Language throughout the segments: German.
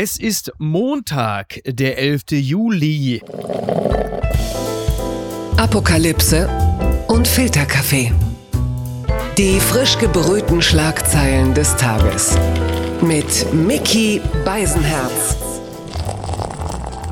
Es ist Montag, der 11. Juli. Apokalypse und Filterkaffee. Die frisch gebrühten Schlagzeilen des Tages. Mit Mickey Beisenherz.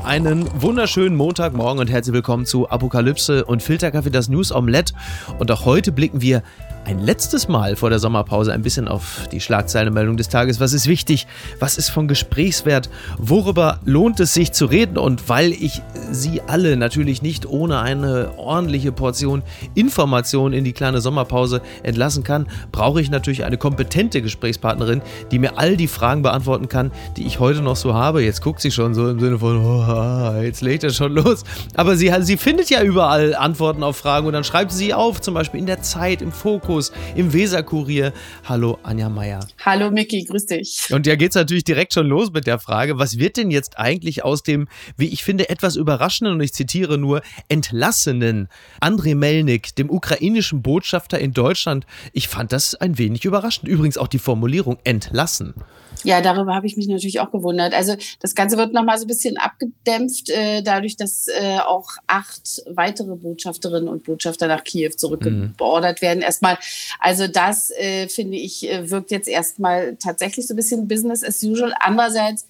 Einen wunderschönen Montagmorgen und herzlich willkommen zu Apokalypse und Filterkaffee, das News Omelette. Und auch heute blicken wir ein letztes Mal vor der Sommerpause ein bisschen auf die Schlagzeilenmeldung des Tages. Was ist wichtig? Was ist von Gesprächswert? Worüber lohnt es sich zu reden? Und weil ich Sie alle natürlich nicht ohne eine ordentliche Portion Information in die kleine Sommerpause entlassen kann, brauche ich natürlich eine kompetente Gesprächspartnerin, die mir all die Fragen beantworten kann, die ich heute noch so habe. Jetzt guckt sie schon so im Sinne von, oh, jetzt legt er schon los. Aber sie, sie findet ja überall Antworten auf Fragen und dann schreibt sie auf, zum Beispiel in der Zeit, im Fokus Fokus im Weserkurier. Hallo Anja Meier. Hallo Miki, grüß dich. Und ja geht's natürlich direkt schon los mit der Frage, was wird denn jetzt eigentlich aus dem, wie ich finde, etwas überraschenden und ich zitiere nur, entlassenen Andrei Melnik, dem ukrainischen Botschafter in Deutschland? Ich fand das ein wenig überraschend. Übrigens auch die Formulierung entlassen. Ja, darüber habe ich mich natürlich auch gewundert. Also das Ganze wird nochmal so ein bisschen abgedämpft, äh, dadurch, dass äh, auch acht weitere Botschafterinnen und Botschafter nach Kiew zurückbeordert mhm. werden. Erstmal, also das äh, finde ich, äh, wirkt jetzt erstmal tatsächlich so ein bisschen Business as usual. Andererseits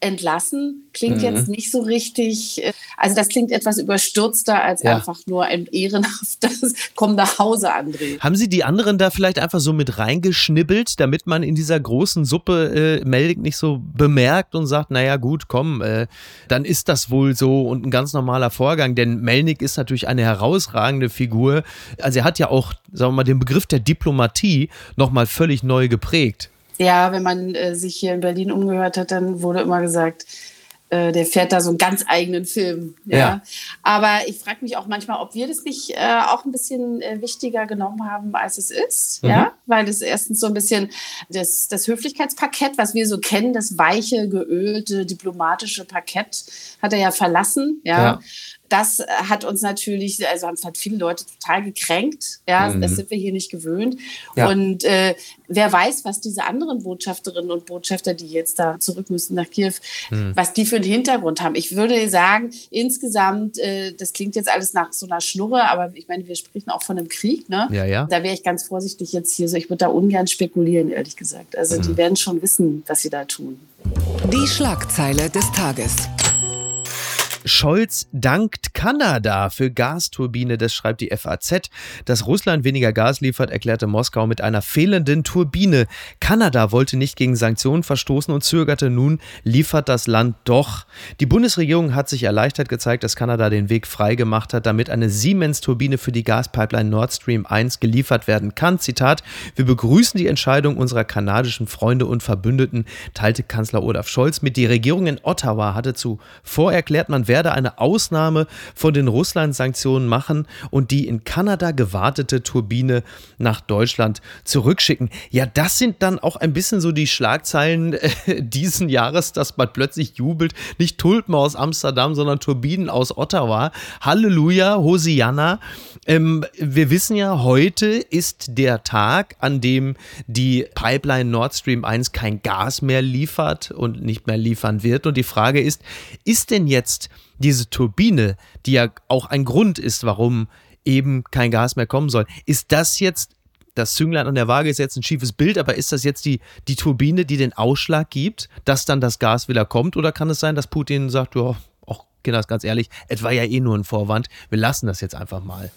entlassen klingt mhm. jetzt nicht so richtig, äh, also das klingt etwas überstürzter als ja. einfach nur ein ehrenhaftes Komm nach Hause, André. Haben Sie die anderen da vielleicht einfach so mit reingeschnibbelt, damit man in dieser großen Suppe äh, Meldig nicht so bemerkt und sagt, naja gut, komm, äh, dann ist das wohl so und ein ganz normaler Vorgang, denn Melnik ist natürlich eine herausragende Figur. Also er hat ja auch, sagen wir mal, den Begriff der Diplomatie nochmal völlig neu geprägt. Ja, wenn man äh, sich hier in Berlin umgehört hat, dann wurde immer gesagt, äh, der fährt da so einen ganz eigenen Film. Ja. ja. Aber ich frage mich auch manchmal, ob wir das nicht äh, auch ein bisschen äh, wichtiger genommen haben, als es ist. Mhm. Ja, weil es erstens so ein bisschen das, das Höflichkeitsparkett, was wir so kennen, das weiche, geölte, diplomatische Parkett, hat er ja verlassen. Ja. ja das hat uns natürlich, also haben es halt viele Leute total gekränkt. Ja, mhm. das sind wir hier nicht gewöhnt. Ja. Und äh, wer weiß, was diese anderen Botschafterinnen und Botschafter, die jetzt da zurück müssen nach Kiew, mhm. was die für einen Hintergrund haben. Ich würde sagen, insgesamt, äh, das klingt jetzt alles nach so einer Schnurre, aber ich meine, wir sprechen auch von einem Krieg, ne? Ja, ja. Da wäre ich ganz vorsichtig jetzt hier so. Ich würde da ungern spekulieren, ehrlich gesagt. Also mhm. die werden schon wissen, was sie da tun. Die Schlagzeile des Tages. Scholz dankt Kanada für Gasturbine, das schreibt die FAZ. Dass Russland weniger Gas liefert, erklärte Moskau mit einer fehlenden Turbine. Kanada wollte nicht gegen Sanktionen verstoßen und zögerte nun, liefert das Land doch. Die Bundesregierung hat sich erleichtert gezeigt, dass Kanada den Weg freigemacht hat, damit eine Siemens-Turbine für die Gaspipeline Nord Stream 1 geliefert werden kann. Zitat: Wir begrüßen die Entscheidung unserer kanadischen Freunde und Verbündeten, teilte Kanzler Olaf Scholz mit. Die Regierung in Ottawa hatte zuvor erklärt, man werde eine Ausnahme von den Russland-Sanktionen machen und die in Kanada gewartete Turbine nach Deutschland zurückschicken. Ja, das sind dann auch ein bisschen so die Schlagzeilen äh, diesen Jahres, dass man plötzlich jubelt. Nicht Tulpen aus Amsterdam, sondern Turbinen aus Ottawa. Halleluja, Hosianna. Ähm, wir wissen ja, heute ist der Tag, an dem die Pipeline Nord Stream 1 kein Gas mehr liefert und nicht mehr liefern wird. Und die Frage ist, ist denn jetzt diese Turbine, die ja auch ein Grund ist, warum eben kein Gas mehr kommen soll, ist das jetzt das Zünglein an der Waage ist jetzt ein schiefes Bild, aber ist das jetzt die, die Turbine, die den Ausschlag gibt, dass dann das Gas wieder kommt? Oder kann es sein, dass Putin sagt, ja, auch Kinder, ganz ehrlich, es war ja eh nur ein Vorwand, wir lassen das jetzt einfach mal?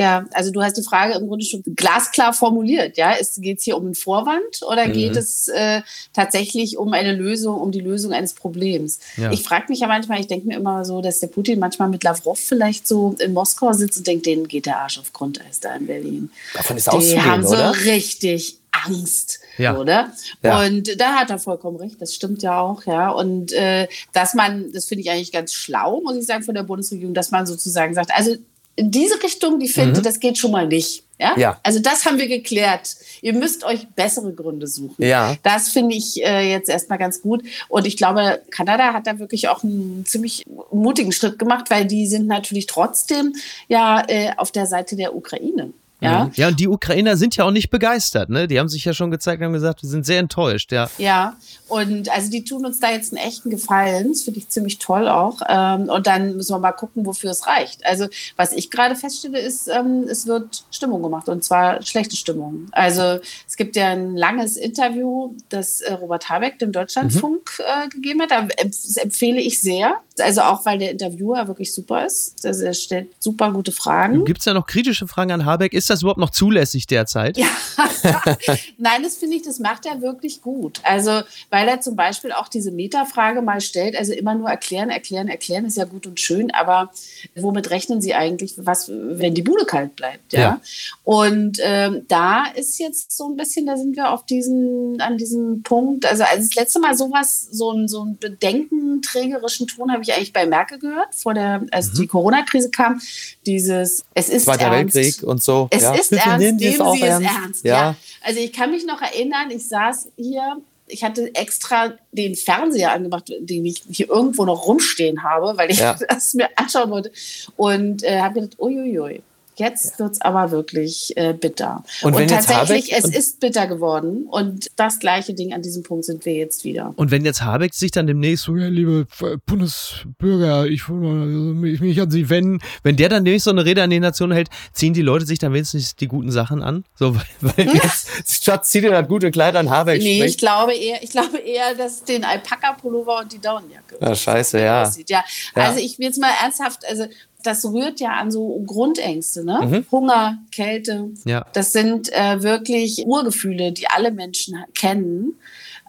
Ja, also du hast die Frage im Grunde schon glasklar formuliert. Ja, geht es hier um einen Vorwand oder mhm. geht es äh, tatsächlich um eine Lösung, um die Lösung eines Problems? Ja. Ich frage mich ja manchmal, ich denke mir immer so, dass der Putin manchmal mit Lavrov vielleicht so in Moskau sitzt und denkt, denen geht der Arsch auf Grundeis da in Berlin. Davon ist Die haben so oder? richtig Angst, ja. oder? Ja. Und da hat er vollkommen recht, das stimmt ja auch, ja. Und äh, dass man, das finde ich eigentlich ganz schlau, muss ich sagen, von der Bundesregierung, dass man sozusagen sagt, also in diese Richtung, die finde, mhm. das geht schon mal nicht. Ja? ja? Also das haben wir geklärt. Ihr müsst euch bessere Gründe suchen. Ja. Das finde ich äh, jetzt erstmal ganz gut. Und ich glaube, Kanada hat da wirklich auch einen ziemlich mutigen Schritt gemacht, weil die sind natürlich trotzdem ja äh, auf der Seite der Ukraine. Ja? Mhm. ja, und die Ukrainer sind ja auch nicht begeistert, ne? Die haben sich ja schon gezeigt und haben gesagt, wir sind sehr enttäuscht, ja. Ja, und also die tun uns da jetzt einen echten Gefallen. Das finde ich ziemlich toll auch. Ähm, und dann müssen wir mal gucken, wofür es reicht. Also, was ich gerade feststelle, ist, ähm, es wird Stimmung gemacht und zwar schlechte Stimmung. Also, es gibt ja ein langes Interview, das äh, Robert Habeck dem Deutschlandfunk mhm. äh, gegeben hat. Das empfehle ich sehr. Also, auch weil der Interviewer wirklich super ist. Also, er stellt super gute Fragen. Gibt es ja noch kritische Fragen an Habeck? Ist das überhaupt noch zulässig derzeit? Ja, nein, das finde ich, das macht er wirklich gut. Also, weil er zum Beispiel auch diese Metafrage mal stellt, also immer nur erklären, erklären, erklären ist ja gut und schön, aber womit rechnen Sie eigentlich, was, wenn die Bude kalt bleibt? Ja. ja. Und ähm, da ist jetzt so ein bisschen, da sind wir auf diesen, an diesem Punkt. Also, als das letzte Mal sowas, so ein, so ein bedenkenträgerischen Ton habe ich eigentlich bei Merkel gehört, vor der, als mhm. die Corona-Krise kam. Dieses, es ist Zweiter ernst. Weltkrieg und so. Es ja. ist Bitte ernst, nehmen Sie es auch Sie es ernst. ernst. Ja. Ja. Also ich kann mich noch erinnern, ich saß hier, ich hatte extra den Fernseher angemacht, den ich hier irgendwo noch rumstehen habe, weil ich Ja. das mir anschauen wollte. Und äh, habe gedacht, uiuiui. Jetzt wird's aber wirklich äh, bitter. Und Und, tatsächlich, Habeck- es ist bitter geworden. Und das gleiche Ding an diesem Punkt sind wir jetzt wieder. Und wenn jetzt Habeck sich dann demnächst so, ja, liebe Bundesbürger, ich will mal mich, mich an Sie wenden, wenn der dann demnächst so eine Rede an die Nation hält, ziehen die Leute sich dann wenigstens die guten Sachen an? So, weil, weil Jetzt, Schatz, zieh dir das gute Kleid an, Habeck Nee, ich glaube eher, ich glaube eher, dass den Alpaka-Pullover und die Daunenjacke. Ah, scheiße. Ja. Ja. Also ich will jetzt mal ernsthaft, also das rührt ja an so Grundängste, ne? Mhm. Hunger, Kälte. Ja. Das sind äh, wirklich Urgefühle, die alle Menschen kennen.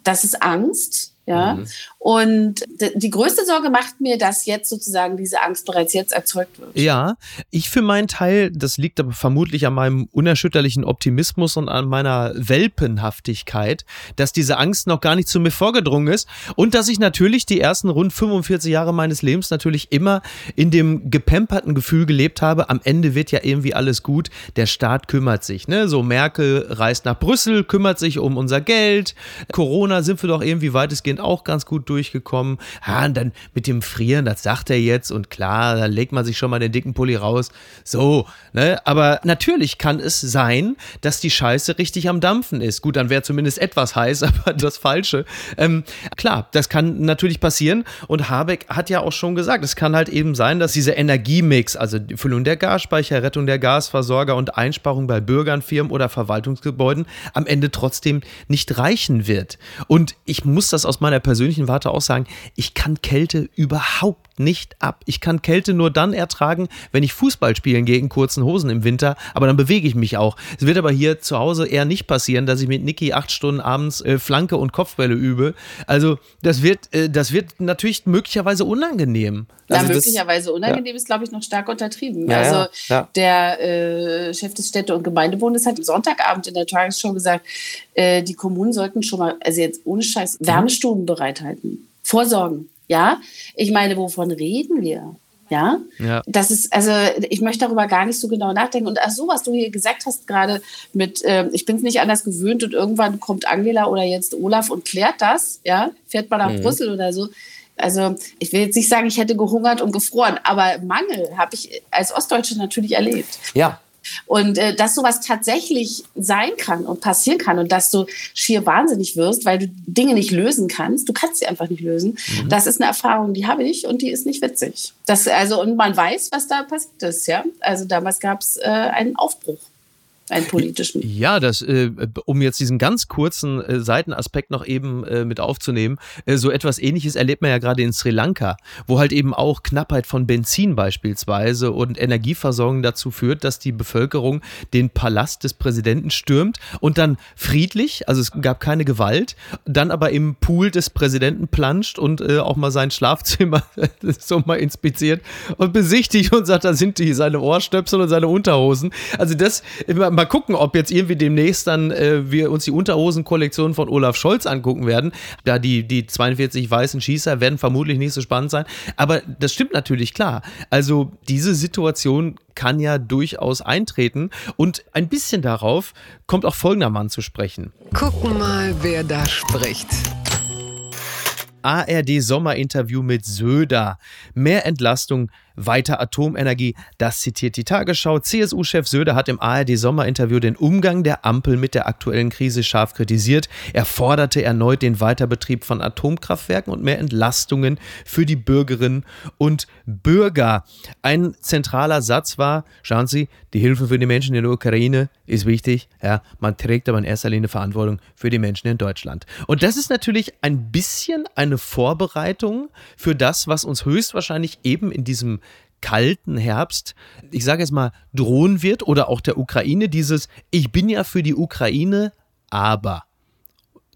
Das ist Angst. Ja. Mhm. Und die größte Sorge macht mir, dass jetzt sozusagen diese Angst bereits jetzt erzeugt wird. Ja, ich für meinen Teil, das liegt aber vermutlich an meinem unerschütterlichen Optimismus und an meiner Welpenhaftigkeit, dass diese Angst noch gar nicht zu mir vorgedrungen ist und dass ich natürlich die ersten rund 45 Jahre meines Lebens natürlich immer in dem gepemperten Gefühl gelebt habe, am Ende wird ja irgendwie alles gut, der Staat kümmert sich, ne? So Merkel reist nach Brüssel, kümmert sich um unser Geld, Corona sind wir doch irgendwie weitestgehend auch ganz gut durchgekommen. Ja, und dann mit dem Frieren, das sagt er jetzt und klar, da legt man sich schon mal den dicken Pulli raus. So, ne? Aber natürlich kann es sein, dass die Scheiße richtig am Dampfen ist. Gut, dann wäre zumindest etwas heiß, aber das Falsche. Ähm, klar, das kann natürlich passieren und Habeck hat ja auch schon gesagt, es kann halt eben sein, dass dieser Energiemix, also die Füllung der Gasspeicher, Rettung der Gasversorger und Einsparung bei Bürgern, Firmen oder Verwaltungsgebäuden am Ende trotzdem nicht reichen wird. Und ich muss das aus meiner persönlichen Warte auch sagen, ich kann Kälte überhaupt nicht ab. Ich kann Kälte nur dann ertragen, wenn ich Fußball spielen gehe in kurzen Hosen im Winter, aber dann bewege ich mich auch. Es wird aber hier zu Hause eher nicht passieren, dass ich mit Niki acht Stunden abends äh, Flanke und Kopfbälle übe. Also das wird, äh, das wird natürlich möglicherweise unangenehm. Ja, Also das- möglicherweise unangenehm ist, glaube ich, noch stark untertrieben. Ja, also ja, ja. der äh, Chef des Städte- und Gemeindebundes hat am Sonntagabend in der Tagesschau gesagt, äh, die Kommunen sollten schon mal, also jetzt ohne Scheiß, Wärmestuben bereithalten. Vorsorgen. Ja, ich meine, wovon reden wir? Ja, Ja. das ist, also ich möchte darüber gar nicht so genau nachdenken. Und ach so, was du hier gesagt hast gerade mit, ähm, ich bin es nicht anders gewöhnt und irgendwann kommt Angela oder jetzt Olaf und klärt das, ja, fährt mal nach Mhm. Brüssel oder so. Also ich will jetzt nicht sagen, ich hätte gehungert und gefroren, aber Mangel habe ich als Ostdeutsche natürlich erlebt. Ja, Und äh, dass sowas tatsächlich sein kann und passieren kann und dass du schier wahnsinnig wirst, weil du Dinge nicht lösen kannst, du kannst sie einfach nicht lösen, das ist eine Erfahrung, die habe ich und die ist nicht witzig. Das, also, und man weiß, was da passiert ist, ja. Also damals gab es äh, einen Aufbruch, einen politischen. Ja, das, äh, um jetzt diesen ganz kurzen äh, Seitenaspekt noch eben äh, mit aufzunehmen, äh, so etwas ähnliches erlebt man ja gerade in Sri Lanka, wo halt eben auch Knappheit von Benzin beispielsweise und Energieversorgung dazu führt, dass die Bevölkerung den Palast des Präsidenten stürmt und dann friedlich, also es gab keine Gewalt, dann aber im Pool des Präsidenten planscht und äh, auch mal sein Schlafzimmer so mal inspiziert und besichtigt und sagt, da sind die, seine Ohrstöpsel und seine Unterhosen. Also das, mal gucken, ob jetzt irgendwie demnächst dann äh, wir uns die Unterhosen-Kollektion von Olaf Scholz angucken werden. Da die, die 42 weißen Schießer werden vermutlich nicht so spannend sein. Aber das stimmt natürlich klar. Also diese Situation kann ja durchaus eintreten. Und ein bisschen darauf kommt auch folgender Mann zu sprechen. Gucken mal, wer da spricht. ARD Sommerinterview mit Söder. Mehr Entlastung weiter Atomenergie. Das zitiert die Tagesschau. CSU-Chef Söder hat im ARD-Sommerinterview den Umgang der Ampel mit der aktuellen Krise scharf kritisiert. Er forderte erneut den Weiterbetrieb von Atomkraftwerken und mehr Entlastungen für die Bürgerinnen und Bürger. Ein zentraler Satz war, schauen Sie, die Hilfe für die Menschen in der Ukraine ist wichtig. Ja, man trägt aber in erster Linie Verantwortung für die Menschen in Deutschland. Und das ist natürlich ein bisschen eine Vorbereitung für das, was uns höchstwahrscheinlich eben in diesem kalten Herbst, ich sage jetzt mal, drohen wird oder auch der Ukraine dieses, ich bin ja für die Ukraine, aber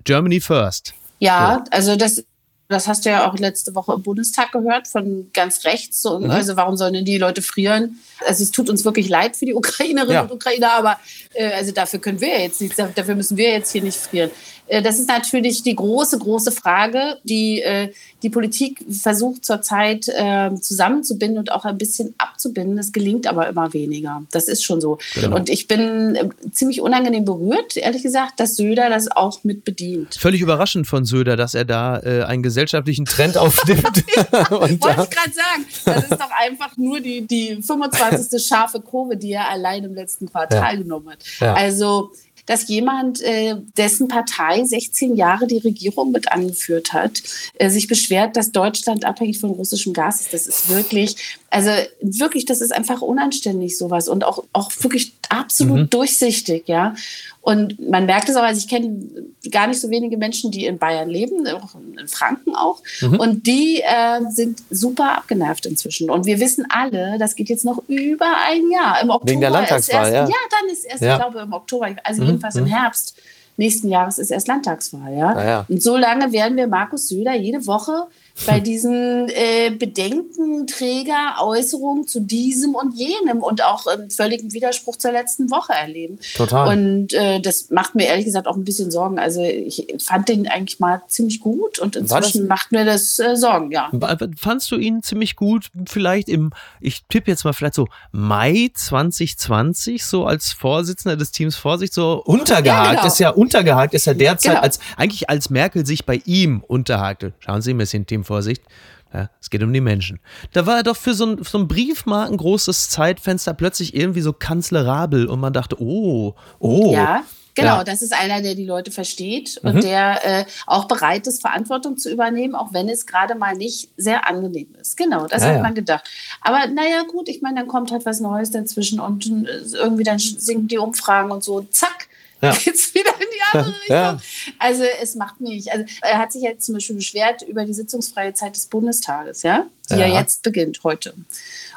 Germany first. Ja, so. also das das hast du ja auch letzte Woche im Bundestag gehört von ganz rechts. So, mhm. Also warum sollen denn die Leute frieren? Also es tut uns wirklich leid für die Ukrainerinnen ja. und Ukrainer, aber äh, also dafür können wir jetzt nichts, dafür müssen wir jetzt hier nicht frieren. Äh, das ist natürlich die große, große Frage, die äh, die Politik versucht zurzeit äh, zusammenzubinden und auch ein bisschen abzubinden. Das gelingt aber immer weniger. Das ist schon so. Genau. Und ich bin äh, ziemlich unangenehm berührt, ehrlich gesagt, dass Söder das auch mit bedient. Völlig überraschend von Söder, dass er da äh, einen gesellschaftlichen Trend aufnimmt. Wollte ich gerade sagen. Das ist doch einfach nur die, die 25. scharfe Kurve, die er allein im letzten Quartal ja. genommen hat. Ja. Also dass jemand, äh, dessen Partei 16 Jahre die Regierung mit angeführt hat, äh, sich beschwert, dass Deutschland abhängig von russischem Gas ist. Das ist wirklich, also wirklich, das ist einfach unanständig sowas und auch, auch wirklich absolut mhm. durchsichtig, ja. Und man merkt es auch, also ich kenne gar nicht so wenige Menschen, die in Bayern leben, auch in Franken auch. Mhm. Und die äh, sind super abgenervt inzwischen. Und wir wissen alle, das geht jetzt noch über ein Jahr. Im Oktober Wegen der Landtagswahl, erst, ja. Ja, dann ist erst, ja. ich glaube, im Oktober, also mhm. jedenfalls im mhm. Herbst nächsten Jahres ist erst Landtagswahl, ja. Ah, ja. Und so lange werden wir Markus Söder jede Woche bei diesen äh, Bedenkenträger-Äußerungen zu diesem und jenem und auch im völligen Widerspruch zur letzten Woche erleben. Total. Und äh, das macht mir ehrlich gesagt auch ein bisschen Sorgen. Also ich fand den eigentlich mal ziemlich gut und inzwischen macht mir das äh, Sorgen, ja. Fandst du ihn ziemlich gut vielleicht im, ich tippe jetzt mal vielleicht so Mai 2020, so als Vorsitzender des Teams Vorsicht, so untergehakt, ja, genau. ist ja untergehakt, ist ja derzeit genau. als, eigentlich als Merkel sich bei ihm unterhakte. Schauen Sie, wir sind Team Vorsicht. Ja, es geht um die Menschen. Da war er doch für so ein, so ein Briefmarken großes Zeitfenster plötzlich irgendwie so kanzlerabel und man dachte, oh, oh. Ja. Genau, ja. das ist einer, der die Leute versteht und mhm. der äh, auch bereit ist, Verantwortung zu übernehmen, auch wenn es gerade mal nicht sehr angenehm ist. Genau, das ja, hat man gedacht. Aber naja, gut, ich meine, dann kommt halt was Neues dazwischen und äh, irgendwie dann sinken die Umfragen und so, zack, ja. geht's wieder in die andere Richtung. Ja. Also es macht mich. Also er hat sich jetzt zum Beispiel beschwert über die sitzungsfreie Zeit des Bundestages, ja, die ja, ja jetzt beginnt heute.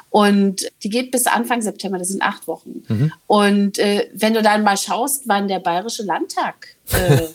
Und die geht bis Anfang September, das sind acht Wochen. Mhm. Und äh, wenn du dann mal schaust, wann der Bayerische Landtag äh,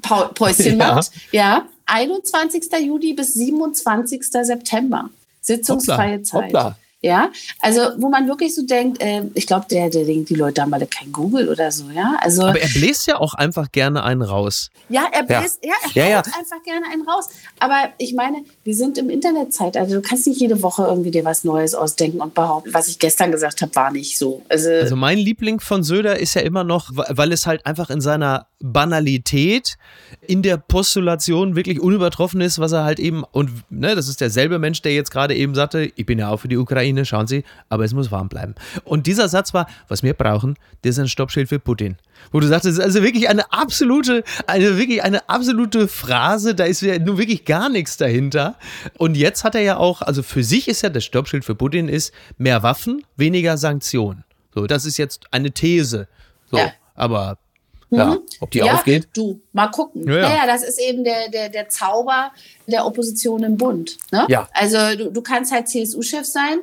Päuschen ja. macht, ja, 21. Juli bis 27. September. Sitzungsfreie Hoppla. Zeit. Hoppla. Ja, also wo man wirklich so denkt, äh, ich glaube, der, der denkt, die Leute haben alle kein Google oder so, ja. Also, Aber er bläst ja auch einfach gerne einen raus. Ja, er bläst, ja, ja er ja, ja. einfach gerne einen raus. Aber ich meine, wir sind im Internetzeit, also du kannst nicht jede Woche irgendwie dir was Neues ausdenken und behaupten, was ich gestern gesagt habe, war nicht so. Also, also mein Liebling von Söder ist ja immer noch, weil es halt einfach in seiner Banalität in der Postulation wirklich unübertroffen ist, was er halt eben, und ne, das ist derselbe Mensch, der jetzt gerade eben sagte, ich bin ja auch für die Ukraine, schauen Sie, aber es muss warm bleiben. Und dieser Satz war, was wir brauchen, das ist ein Stoppschild für Putin. Wo du sagst, das ist also wirklich eine absolute, eine wirklich eine absolute Phrase, da ist ja nun wirklich gar nichts dahinter. Und jetzt hat er ja auch, also für sich ist ja das Stoppschild für Putin ist mehr Waffen, weniger Sanktionen. So, das ist jetzt eine These. So, ja. aber ja, mhm. ob die ja, aufgeht? Du, mal gucken. Ja, ja. Naja, das ist eben der, der, der Zauber der Opposition im Bund. Ne? Ja. Also du, du kannst halt CSU-Chef sein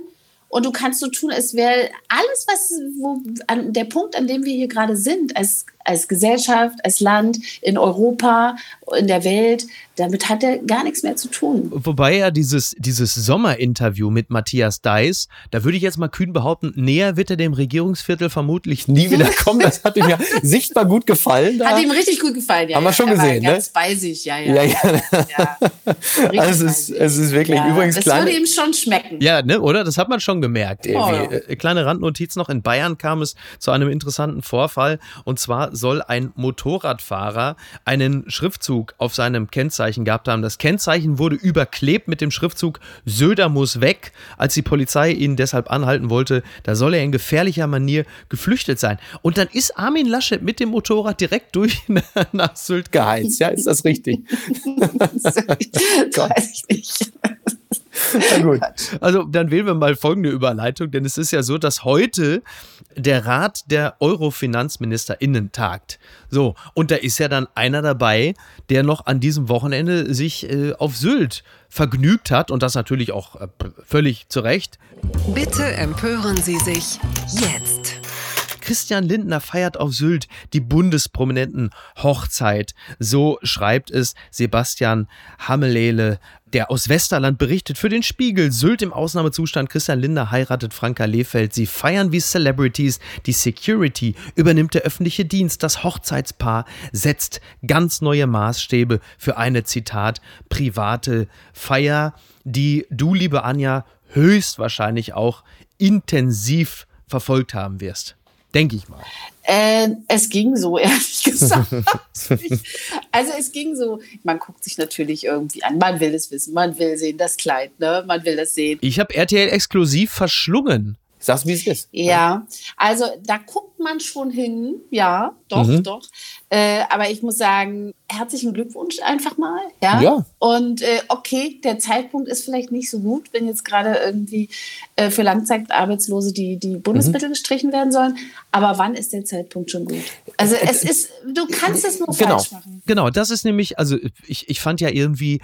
und du kannst so tun, es wäre alles, was, wo, an, der Punkt, an dem wir hier gerade sind, als, als Gesellschaft, als Land, in Europa, in der Welt, damit hat er gar nichts mehr zu tun. Wobei ja dieses, dieses Sommerinterview mit Matthias Deiss, da würde ich jetzt mal kühn behaupten, näher wird er dem Regierungsviertel vermutlich nie wieder kommen. Das hat ihm ja sichtbar gut gefallen. Da. Hat ihm richtig gut gefallen, ja. Haben wir schon er gesehen, war ne? Ganz bei sich, ja, ja. ja, ja. ja. Also es, ist, es ist wirklich ja. übrigens das kleine, würde ihm schon schmecken. Ja, ne, oder? Das hat man schon gemerkt. Oh, ja. Äh, kleine Randnotiz noch. In Bayern kam es zu einem interessanten Vorfall. Und zwar soll ein Motorradfahrer einen Schriftzug auf seinem Kennzeichen gehabt haben. Das Kennzeichen wurde überklebt mit dem Schriftzug Söder muss weg. Als die Polizei ihn deshalb anhalten wollte, da soll er in gefährlicher Manier geflüchtet sein. Und dann ist Armin Laschet mit dem Motorrad direkt durch nach Sylt geheizt. Ja, ist das richtig? das weiß ich nicht. Na gut. Also dann wählen wir mal folgende Überleitung, denn es ist ja so, dass heute der Rat der Euro-FinanzministerInnen tagt. So, und da ist ja dann einer dabei, der noch an diesem Wochenende sich äh, auf Sylt vergnügt hat und das natürlich auch äh, völlig zu Recht. Bitte empören Sie sich jetzt. Christian Lindner feiert auf Sylt die Bundesprominenten Hochzeit. So schreibt es Sebastian Hammelele, der aus Westerland berichtet für den Spiegel. Sylt im Ausnahmezustand. Christian Lindner heiratet Franka Lehfeld. Sie feiern wie Celebrities. Die Security übernimmt der öffentliche Dienst. Das Hochzeitspaar setzt ganz neue Maßstäbe für eine, Zitat, private Feier, die du, liebe Anja, höchstwahrscheinlich auch intensiv verfolgt haben wirst. Denke ich mal. Äh, es ging so, ehrlich gesagt. also es ging so, man guckt sich natürlich irgendwie an, man will es wissen, man will sehen, das Kleid, ne? man will das sehen. Ich habe RTL exklusiv verschlungen. Sag's, wie es ist. Ja, also da guckt man schon hin, ja, doch, mhm. doch. Äh, aber ich muss sagen, herzlichen Glückwunsch einfach mal. Ja. ja. Und äh, okay, der Zeitpunkt ist vielleicht nicht so gut, wenn jetzt gerade irgendwie äh, für Langzeitarbeitslose die, die Bundesmittel mhm. gestrichen werden sollen. Aber wann ist der Zeitpunkt schon gut? Also es ist, du kannst es nur genau. falsch machen. Genau, das ist nämlich, also ich, ich fand ja irgendwie,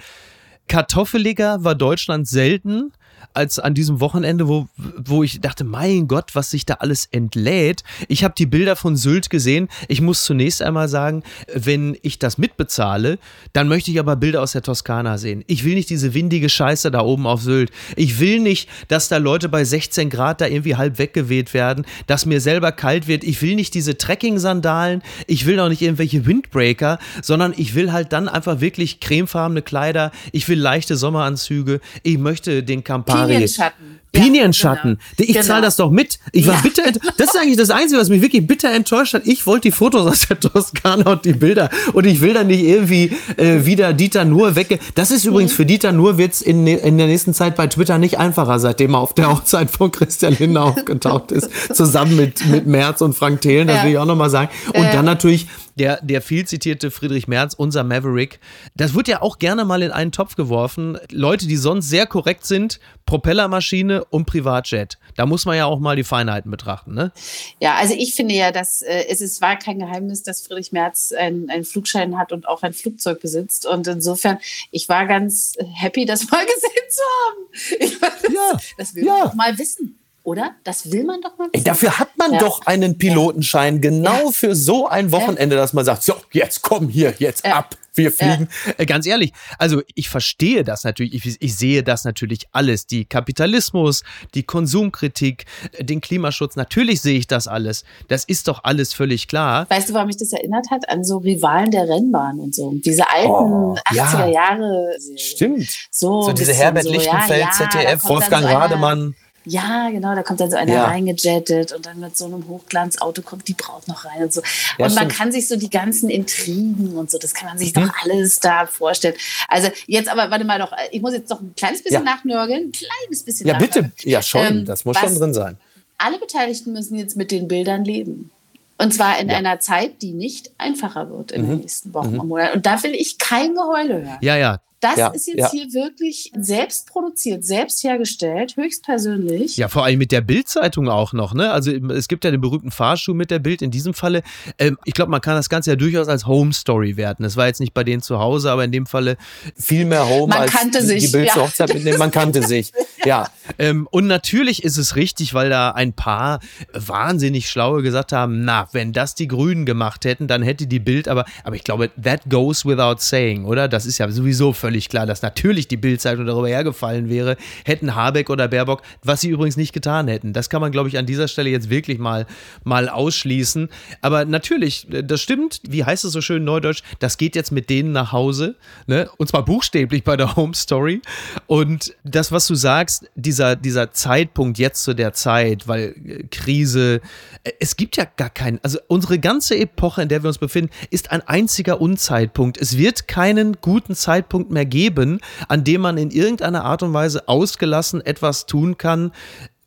kartoffeliger war Deutschland selten als an diesem Wochenende, wo, wo ich dachte, mein Gott, was sich da alles entlädt. Ich habe die Bilder von Sylt gesehen. Ich muss zunächst einmal sagen, wenn ich das mitbezahle, dann möchte ich aber Bilder aus der Toskana sehen. Ich will nicht diese windige Scheiße da oben auf Sylt. Ich will nicht, dass da Leute bei 16 Grad da irgendwie halb weggeweht werden, dass mir selber kalt wird. Ich will nicht diese Trekking-Sandalen. Ich will auch nicht irgendwelche Windbreaker, sondern ich will halt dann einfach wirklich cremefarbene Kleider. Ich will leichte Sommeranzüge. Ich möchte den Campari Pinienschatten. Pinienschatten. Ja, genau. Ich zahle genau. das doch mit. Ich war ja. bitter. Das ist eigentlich das Einzige, was mich wirklich bitter enttäuscht hat. Ich wollte die Fotos aus der Toskana und die Bilder. Und ich will dann nicht irgendwie äh, wieder Dieter Nur wegge. Das ist übrigens mhm. für Dieter Nur wird's in, in der nächsten Zeit bei Twitter nicht einfacher, seitdem er auf der Hochzeit von Christian Lindner aufgetaucht ist. Zusammen mit, mit Merz und Frank Thelen. Das ja. will ich auch nochmal sagen. Und dann natürlich der, der viel zitierte Friedrich Merz, unser Maverick, das wird ja auch gerne mal in einen Topf geworfen. Leute, die sonst sehr korrekt sind, Propellermaschine und Privatjet. Da muss man ja auch mal die Feinheiten betrachten, ne? Ja, also ich finde ja, dass äh, es ist, war kein Geheimnis, dass Friedrich Merz einen Flugschein hat und auch ein Flugzeug besitzt. Und insofern, ich war ganz happy, das mal gesehen zu haben. Ich, das, ja, das will ja. man mal wissen. Oder? Das will man doch mal. Ey, dafür hat man ja. doch einen Pilotenschein, genau ja. für so ein Wochenende, dass man sagt, so, jetzt komm hier, jetzt ab wir fliegen. Ja. Äh, ganz ehrlich, also ich verstehe das natürlich, ich, ich, sehe das natürlich alles, die Kapitalismus, die Konsumkritik, äh, den Klimaschutz, natürlich sehe ich das alles. Das ist doch alles völlig klar. Weißt du, warum mich das erinnert hat? An so Rivalen der Rennbahn und so. Diese alten oh, 80er Jahre. Stimmt. So, so diese Herbert so, Lichtenfeld, ja, ZDF, Wolfgang so Rademann. Ja, genau, da kommt dann so einer ja. reingejettet und dann mit so einem Hochglanzauto kommt die Braut noch rein und so. Ja, und man stimmt. kann sich so die ganzen Intrigen und so, das kann man sich mhm. doch alles da vorstellen. Also jetzt aber, warte mal doch, ich muss jetzt noch ein kleines bisschen ja. nachnörgeln, ein kleines bisschen Ja, bitte, ja schon, ähm, das muss schon drin sein. Alle Beteiligten müssen jetzt mit den Bildern leben. Und zwar in ja. einer Zeit, die nicht einfacher wird in mhm. den nächsten Wochen mhm. und Monaten. Und da will ich kein Geheule hören. Ja, ja, das ja, ist jetzt ja. hier wirklich selbst produziert, selbst hergestellt, höchstpersönlich. Ja, vor allem mit der Bildzeitung auch noch, ne? Also es gibt ja den berühmten Fahrschuh mit der Bild in diesem Falle. Ähm, ich glaube, man kann das Ganze ja durchaus als Home Story werten. Das war jetzt nicht bei denen zu Hause, aber in dem Falle viel mehr Home man als kannte die, sich, die Bild ja. zur Hochzeit mitnehmen. Man kannte sich. Ja. Ähm, und natürlich ist es richtig, weil da ein paar wahnsinnig Schlaue gesagt haben, na, wenn das die Grünen gemacht hätten, dann hätte die Bild, aber, aber ich glaube, that goes without saying, oder? Das ist ja sowieso völlig völlig klar, dass natürlich die Bildzeitung darüber hergefallen wäre, hätten Habeck oder Baerbock, was sie übrigens nicht getan hätten. Das kann man, glaube ich, an dieser Stelle jetzt wirklich mal, mal ausschließen. Aber natürlich, das stimmt, wie heißt es so schön neudeutsch, das geht jetzt mit denen nach Hause, ne? und zwar buchstäblich bei der Home Story. Und das, was du sagst, dieser, dieser Zeitpunkt jetzt zu der Zeit, weil äh, Krise, äh, es gibt ja gar keinen, also unsere ganze Epoche, in der wir uns befinden, ist ein einziger Unzeitpunkt. Es wird keinen guten Zeitpunkt mehr geben, an dem man in irgendeiner Art und Weise ausgelassen etwas tun kann,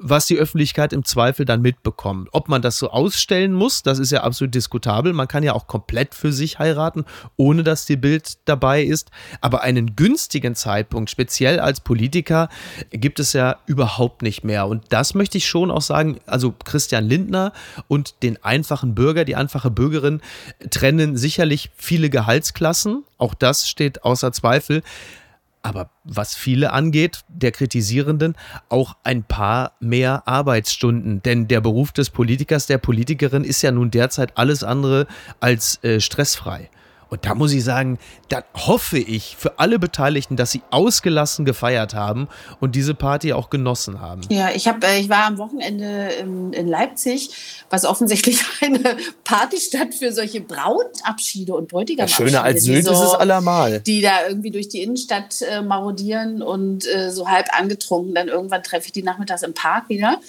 was die Öffentlichkeit im Zweifel dann mitbekommt. Ob man das so ausstellen muss, das ist ja absolut diskutabel. Man kann ja auch komplett für sich heiraten, ohne dass die Bild dabei ist. Aber einen günstigen Zeitpunkt, speziell als Politiker, gibt es ja überhaupt nicht mehr. Und das möchte ich schon auch sagen. Also Christian Lindner und den einfachen Bürger, die einfache Bürgerin trennen sicherlich viele Gehaltsklassen. Auch das steht außer Zweifel aber was viele angeht, der Kritisierenden, auch ein paar mehr Arbeitsstunden. Denn der Beruf des Politikers, der Politikerin ist ja nun derzeit alles andere als äh, stressfrei. Und da muss ich sagen, da hoffe ich für alle Beteiligten, dass sie ausgelassen gefeiert haben und diese Party auch genossen haben. Ja, ich, hab, äh, ich war am Wochenende in, in Leipzig, was offensichtlich eine Partystadt für solche Brautabschiede und Bräutigamabschiede. Ja, schöner als Sylt so, ist es allemal. Die da irgendwie durch die Innenstadt äh, marodieren und äh, so halb angetrunken. Dann irgendwann treffe ich die nachmittags im Park wieder.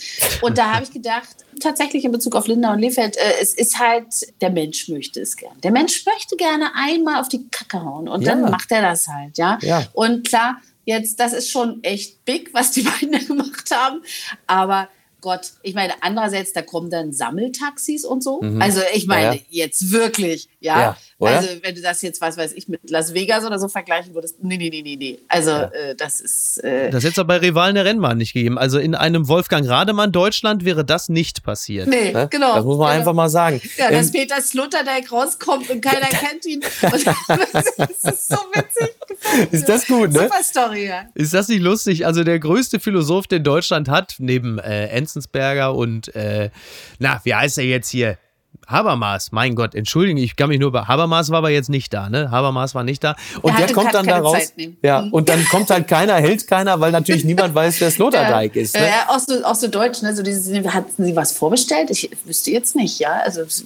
Und da habe ich gedacht, tatsächlich in Bezug auf Linda und Lefeld, äh, es ist halt, der Mensch möchte es gern. Der Mensch möchte gerne einmal auf die Kacke hauen und ja. dann macht er das halt, ja? ja. Und klar, jetzt, das ist schon echt big, was die beiden da gemacht haben, aber Gott, ich meine, andererseits, da kommen dann Sammeltaxis und so. Mhm. Also ich meine, ja, ja. jetzt wirklich, ja. ja also wenn du das jetzt, was weiß ich, mit Las Vegas oder so vergleichen würdest, nee, nee, nee, nee, nee. Also äh, das ist... Äh, das hätte es bei Rivalen der Rennbahn nicht gegeben. Also in einem Wolfgang Rademann Deutschland wäre das nicht passiert. Nee, ne? genau. Das muss man genau. einfach mal sagen. Ja, dass ähm, Peter Sloterdijk rauskommt und keiner kennt ihn. das ist so witzig. Ist das gut, ne? Super Story, ja. Ist das nicht lustig? Also der größte Philosoph, den Deutschland hat, neben äh, Enzensberger und, äh, na, wie heißt er jetzt hier? Habermas, mein Gott, entschuldigen, ich kann mich nur bei Habermas war aber jetzt nicht da, ne? Habermas war nicht da. Und der, der kommt dann da raus. Ja, und dann kommt halt keiner, hält keiner, weil natürlich niemand weiß, wer Sloterdijk ja, ist. Ne? Ja, auch so, auch so deutsch, ne? So dieses, hatten Sie was vorbestellt? Ich wüsste jetzt nicht, ja. Also so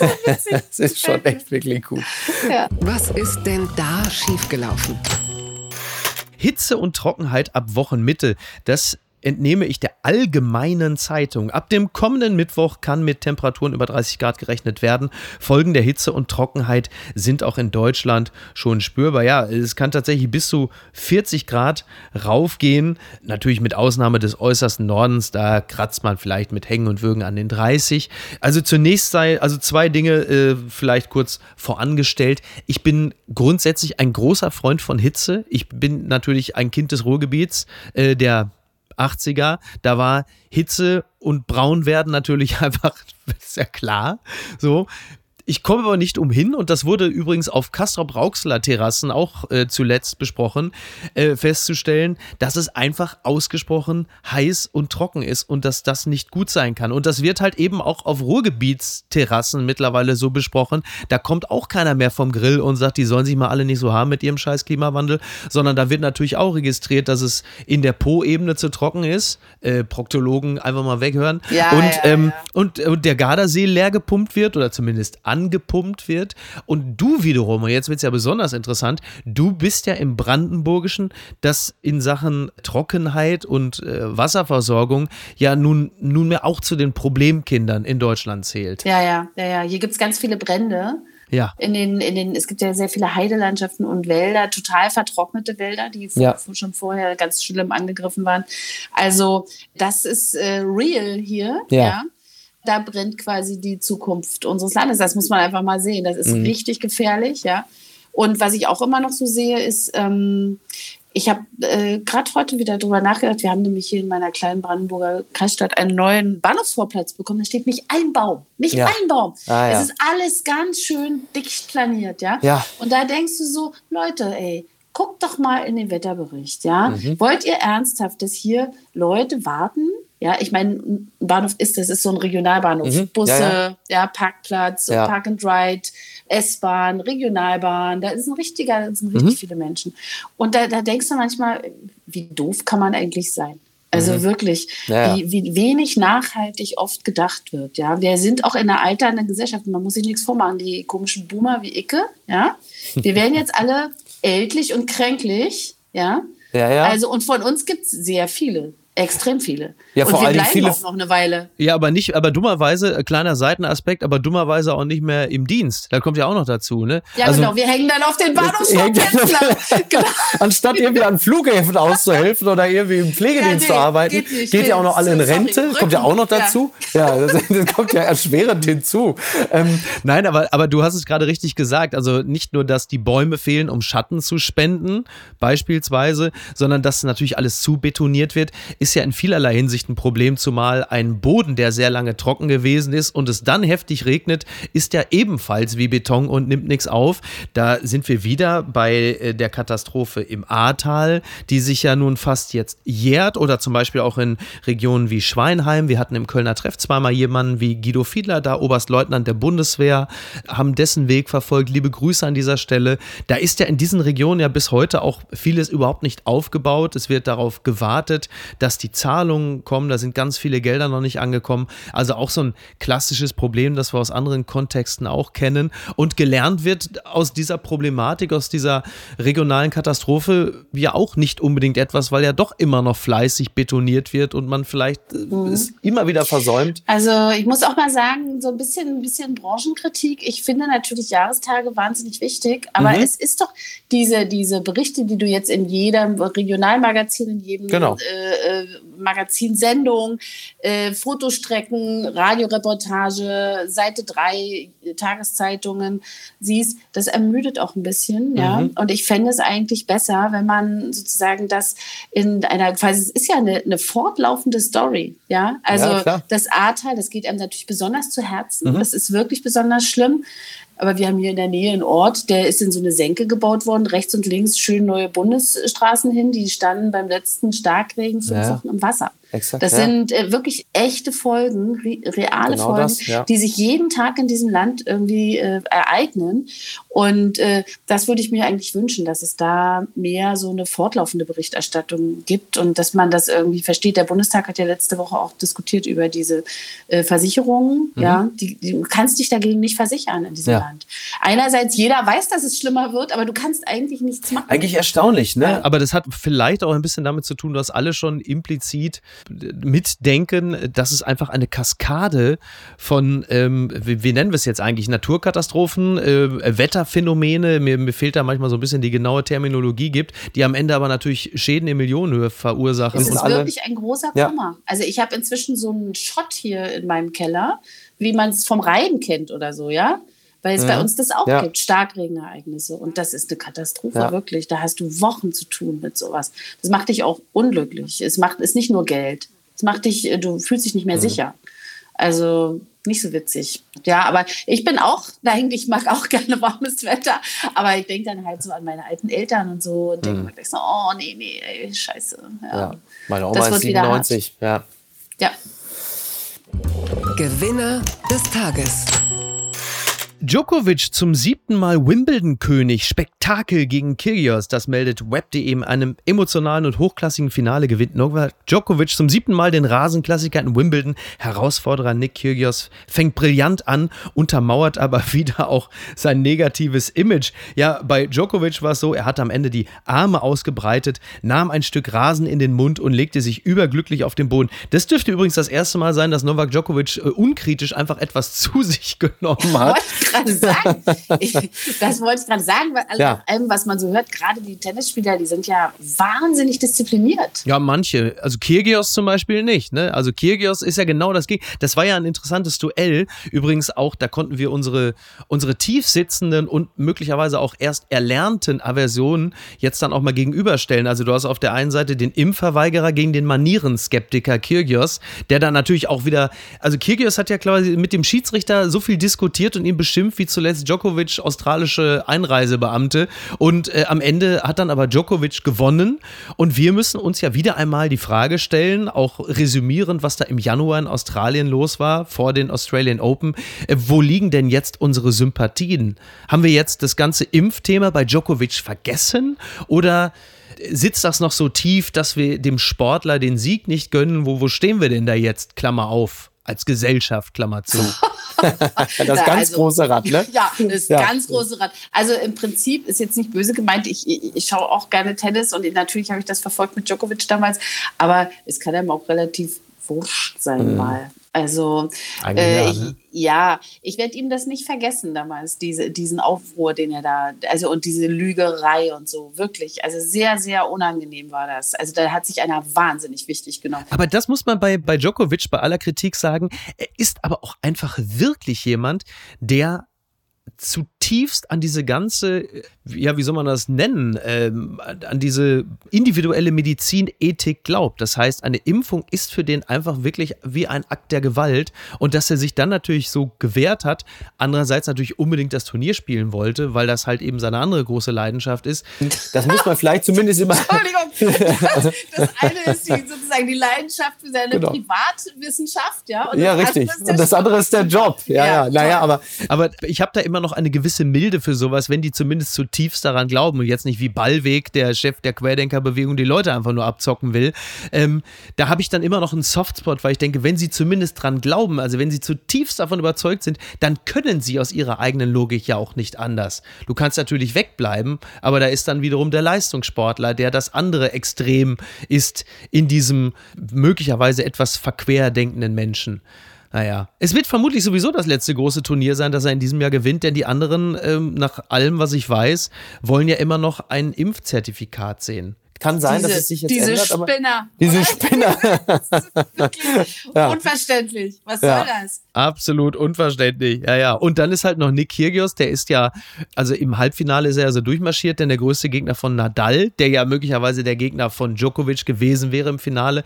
das ist schon echt wirklich gut. Ja. Was ist denn da schiefgelaufen? Hitze und Trockenheit ab Wochenmitte. Das entnehme ich der allgemeinen Zeitung. Ab dem kommenden Mittwoch kann mit Temperaturen über 30 Grad gerechnet werden. Folgen der Hitze und Trockenheit sind auch in Deutschland schon spürbar. Ja, es kann tatsächlich bis zu 40 Grad raufgehen. Natürlich mit Ausnahme des äußersten Nordens, da kratzt man vielleicht mit Hängen und Würgen an den 30. Also zunächst sei, also zwei Dinge äh, vielleicht kurz vorangestellt. Ich bin grundsätzlich ein großer Freund von Hitze. Ich bin natürlich ein Kind des Ruhrgebiets, äh, der 80er, da war Hitze und Braunwerden natürlich einfach, ist ja klar, so. Ich komme aber nicht umhin, und das wurde übrigens auf Castrop-Rauxler Terrassen auch äh, zuletzt besprochen, äh, festzustellen, dass es einfach ausgesprochen heiß und trocken ist und dass das nicht gut sein kann. Und das wird halt eben auch auf Ruhrgebietsterrassen mittlerweile so besprochen. Da kommt auch keiner mehr vom Grill und sagt, die sollen sich mal alle nicht so haben mit ihrem scheiß Klimawandel, sondern da wird natürlich auch registriert, dass es in der Po-Ebene zu trocken ist. Äh, Proktologen einfach mal weghören. Ja, und, ja, ähm, ja. Und, und der Gardasee leer gepumpt wird oder zumindest an angepumpt wird. Und du wiederum, und jetzt wird es ja besonders interessant, du bist ja im Brandenburgischen, das in Sachen Trockenheit und äh, Wasserversorgung ja nun nunmehr auch zu den Problemkindern in Deutschland zählt. Ja, ja, ja, ja. Hier gibt es ganz viele Brände. Ja. In den, in den, es gibt ja sehr viele Heidelandschaften und Wälder, total vertrocknete Wälder, die ja. schon vorher ganz schlimm angegriffen waren. Also das ist äh, real hier. ja. ja da brennt quasi die Zukunft unseres Landes. Das muss man einfach mal sehen. Das ist mhm. richtig gefährlich, ja. Und was ich auch immer noch so sehe, ist, ähm, ich habe äh, gerade heute wieder drüber nachgedacht. Wir haben nämlich hier in meiner kleinen Brandenburger Kreisstadt einen neuen Bahnhofsvorplatz bekommen. Da steht nicht ein Baum, nicht ja. ein Baum. Ah, ja. Es ist alles ganz schön dicht planiert, ja? ja. Und da denkst du so, Leute, ey, guckt doch mal in den Wetterbericht, ja? Mhm. Wollt ihr ernsthaft, dass hier Leute warten ja, ich meine, ein Bahnhof ist, das ist so ein Regionalbahnhof. Mhm. Busse, ja, ja. ja, Parkplatz, ja. Park and Ride, S-Bahn, Regionalbahn. Da ist ein richtiger, da sind richtig mhm. viele Menschen. Und da, da denkst du manchmal, wie doof kann man eigentlich sein? Also mhm. wirklich, ja. wie, wie, wenig nachhaltig oft gedacht wird. Ja, wir sind auch in einer alternden Gesellschaft. Man muss sich nichts vormachen. Die komischen Boomer wie Icke, ja, wir werden jetzt alle ältlich und kränklich Ja? Ja, ja. Also, und von uns gibt es sehr viele. Extrem viele. Ja, und vor bleiben viele- auch noch eine Weile. Ja, aber nicht, aber dummerweise, äh, kleiner Seitenaspekt, aber dummerweise auch nicht mehr im Dienst. Da kommt ja auch noch dazu, ne? Ja, also, genau. Wir hängen dann auf den Ja, Bahnhofsvorplätzen. genau. Anstatt irgendwie an Flughäfen auszuhelfen oder irgendwie im Pflegedienst Ja, zu nee, arbeiten, geht nicht. geht ja auch noch alle in Sorry, Rente. Rücken. kommt ja auch noch Ja. dazu. Ja, das, das kommt ja erschwerend hinzu. Ähm, Nein, aber, aber du hast es gerade richtig gesagt. Also nicht nur, dass die Bäume fehlen, um Schatten zu spenden, beispielsweise, sondern dass natürlich alles zu betoniert wird, ist ja in vielerlei Hinsicht ein Problem, zumal ein Boden, der sehr lange trocken gewesen ist und es dann heftig regnet, ist ja ebenfalls wie Beton und nimmt nichts auf. Da sind wir wieder bei äh, der Katastrophe im Ahrtal, die sich ja nun fast jetzt jährt oder zum Beispiel auch in Regionen wie Schweinheim. Wir hatten im Kölner Treff zweimal jemanden wie Guido Fiedler, da Oberstleutnant der Bundeswehr, haben dessen Weg verfolgt. Liebe Grüße an dieser Stelle. Da ist ja in diesen Regionen ja bis heute auch vieles überhaupt nicht aufgebaut. Es wird darauf gewartet, dass die Zahlungen kommen. Da sind ganz viele Gelder noch nicht angekommen. Also auch so ein klassisches Problem, das wir aus anderen Kontexten auch kennen. Und gelernt wird aus dieser Problematik, aus dieser regionalen Katastrophe ja auch nicht unbedingt etwas, weil ja doch immer noch fleißig betoniert wird und man vielleicht äh, ist immer wieder versäumt. Also ich muss auch mal sagen, so ein bisschen, ein bisschen Branchenkritik. Ich finde natürlich Jahrestage wahnsinnig wichtig, aber Mhm. es ist doch diese, diese Berichte, die du jetzt in jedem Regionalmagazin, in jedem Genau. äh, äh, Magazin, Sendung, äh, Fotostrecken, Radioreportage, Seite 3, Tageszeitungen siehst, das ermüdet auch ein bisschen, ja. Mhm. Und ich fände es eigentlich besser, wenn man sozusagen das in einer, quasi, es ist ja eine, eine fortlaufende Story, ja. Also Ja, das A-Teil, das geht einem natürlich besonders zu Herzen. Das ist wirklich besonders schlimm. Aber wir haben hier in der Nähe einen Ort, der ist in so eine Senke gebaut worden, rechts und links schön neue Bundesstraßen hin. Die standen beim letzten Starkregen fünf Ja. Wochen im Wasser. WhatsApp. Exakt, das ja. sind äh, wirklich echte Folgen, re reale Genau Folgen, das, ja. die sich jeden Tag in diesem Land irgendwie äh, ereignen. Und äh, das würde ich mir eigentlich wünschen, dass es da mehr so eine fortlaufende Berichterstattung gibt und dass man das irgendwie versteht. Der Bundestag hat ja letzte Woche auch diskutiert über diese äh, Versicherungen. Ja, die, die, du kannst dich dagegen nicht versichern in diesem Mhm. Ja. Land. Einerseits jeder weiß, dass es schlimmer wird, aber du kannst eigentlich nichts machen. Eigentlich erstaunlich, ne? Aber das hat vielleicht auch ein bisschen damit zu tun, dass alle schon implizit mitdenken, dass es einfach eine Kaskade von, ähm, wie, wie nennen wir es jetzt eigentlich, Naturkatastrophen, äh, Wetterphänomene, mir, mir fehlt da manchmal so ein bisschen die genaue Terminologie gibt, die am Ende aber natürlich Schäden in Millionenhöhe verursachen. Es sind ist wirklich ein großer Ja. Kummer. Also ich habe inzwischen so einen Schott hier in meinem Keller, wie man es vom Reiben kennt oder so, ja? Weil es bei uns das auch Ja. gibt, Starkregenereignisse. Und das ist eine Katastrophe, Ja. wirklich. Da hast du Wochen zu tun mit sowas. Das macht dich auch unglücklich. Es macht ist nicht nur Geld. Es macht dich, äh, du fühlst dich nicht mehr sicher. Also nicht so witzig. Ja, aber ich bin auch, dahin, ich mag auch gerne warmes Wetter, aber ich denke dann halt so an meine alten Eltern und so und denke mir gleich so, oh nee, nee, ey, scheiße. Ja. ja. Meine Das Oma ist wird wieder hart. 97. Ja. ja. Gewinner des Tages. Djokovic zum siebten Mal Wimbledon-König. Spektakel gegen Kyrgios. Das meldet Web.de in einem emotionalen und hochklassigen Finale gewinnt Novak Djokovic zum siebten Mal den Rasenklassiker in Wimbledon. Herausforderer Nick Kyrgios fängt brillant an, untermauert aber wieder auch sein negatives Image. Ja, bei Djokovic war es so, er hat am Ende die Arme ausgebreitet, nahm ein Stück Rasen in den Mund und legte sich überglücklich auf den Boden. Das dürfte übrigens das erste Mal sein, dass Novak Djokovic äh, unkritisch einfach etwas zu sich genommen hat. Ich gerade sagen. Ich, das wollte ich gerade sagen, weil also Ja. allem, was man so hört, gerade die Tennisspieler, die sind ja wahnsinnig diszipliniert. Ja, manche. Also Kirgios zum Beispiel nicht. Ne? Also Kirgios ist ja genau das Gegenteil. Das war ja ein interessantes Duell. Übrigens auch, da konnten wir unsere, unsere tief sitzenden und möglicherweise auch erst erlernten Aversionen jetzt dann auch mal gegenüberstellen. Also du hast auf der einen Seite den Impfverweigerer gegen den Manierenskeptiker Kirgios, der dann natürlich auch wieder, also Kirgios hat ja quasi mit dem Schiedsrichter so viel diskutiert und ihn beschimpft, wie zuletzt Djokovic, australische Einreisebeamte. Und äh, am Ende hat dann aber Djokovic gewonnen. Und wir müssen uns ja wieder einmal die Frage stellen, auch resümierend, was da im Januar in Australien los war, vor den Australian Open. Äh, wo liegen denn jetzt unsere Sympathien? Haben wir jetzt das ganze Impfthema bei Djokovic vergessen? Oder sitzt das noch so tief, dass wir dem Sportler den Sieg nicht gönnen? Wo, wo stehen wir denn da jetzt? Klammer auf. Als Gesellschaft, Klammer zu. das ganz also, große Rad, ne? Ja, das ja. ganz große Rad. Also im Prinzip ist jetzt nicht böse gemeint. Ich, ich, ich schaue auch gerne Tennis und natürlich habe ich das verfolgt mit Djokovic damals. Aber es kann einem auch relativ wurscht sein mhm. mal. Also äh, ja, ne? ja, ich werde ihm das nicht vergessen damals, diese, diesen Aufruhr, den er da, also und diese Lügerei und so, wirklich. Also sehr, sehr unangenehm war das. Also da hat sich einer wahnsinnig wichtig genommen. Aber das muss man bei, bei Djokovic bei aller Kritik sagen. Er ist aber auch einfach wirklich jemand, der zutiefst an diese ganze, ja, wie soll man das nennen, ähm, an diese individuelle Medizinethik glaubt. Das heißt, eine Impfung ist für den einfach wirklich wie ein Akt der Gewalt und dass er sich dann natürlich so gewehrt hat, andererseits natürlich unbedingt das Turnier spielen wollte, weil das halt eben seine andere große Leidenschaft ist. Das muss man vielleicht zumindest immer. Entschuldigung. Das, das eine ist die, sozusagen die Leidenschaft für seine genau. Privatwissenschaft, ja. Und ja, richtig. Und das andere ist der Job. Ja, ja. ja. Naja, aber, aber ich habe da immer noch eine gewisse Milde für sowas, wenn die zumindest zutiefst daran glauben und jetzt nicht wie Ballweg, der Chef der Querdenkerbewegung, die Leute einfach nur abzocken will. Ähm, da habe ich dann immer noch einen Softspot, weil ich denke, wenn sie zumindest dran glauben, also wenn sie zutiefst davon überzeugt sind, dann können sie aus ihrer eigenen Logik ja auch nicht anders. Du kannst natürlich wegbleiben, aber da ist dann wiederum der Leistungssportler, der das andere Extrem ist in diesem möglicherweise etwas verquer denkenden Menschen. Naja, es wird vermutlich sowieso das letzte große Turnier sein, das er in diesem Jahr gewinnt, denn die anderen, ähm, nach allem, was ich weiß, wollen ja immer noch ein Impfzertifikat sehen. Kann sein, diese, dass es sich jetzt diese ändert. Spinner. Diese Spinner. ja. Unverständlich. Was soll das? Absolut unverständlich. Ja, ja. Und dann ist halt noch Nick Kyrgios, der ist ja, also im Halbfinale ist er ja so durchmarschiert, denn der größte Gegner von Nadal, der ja möglicherweise der Gegner von Djokovic gewesen wäre im Finale,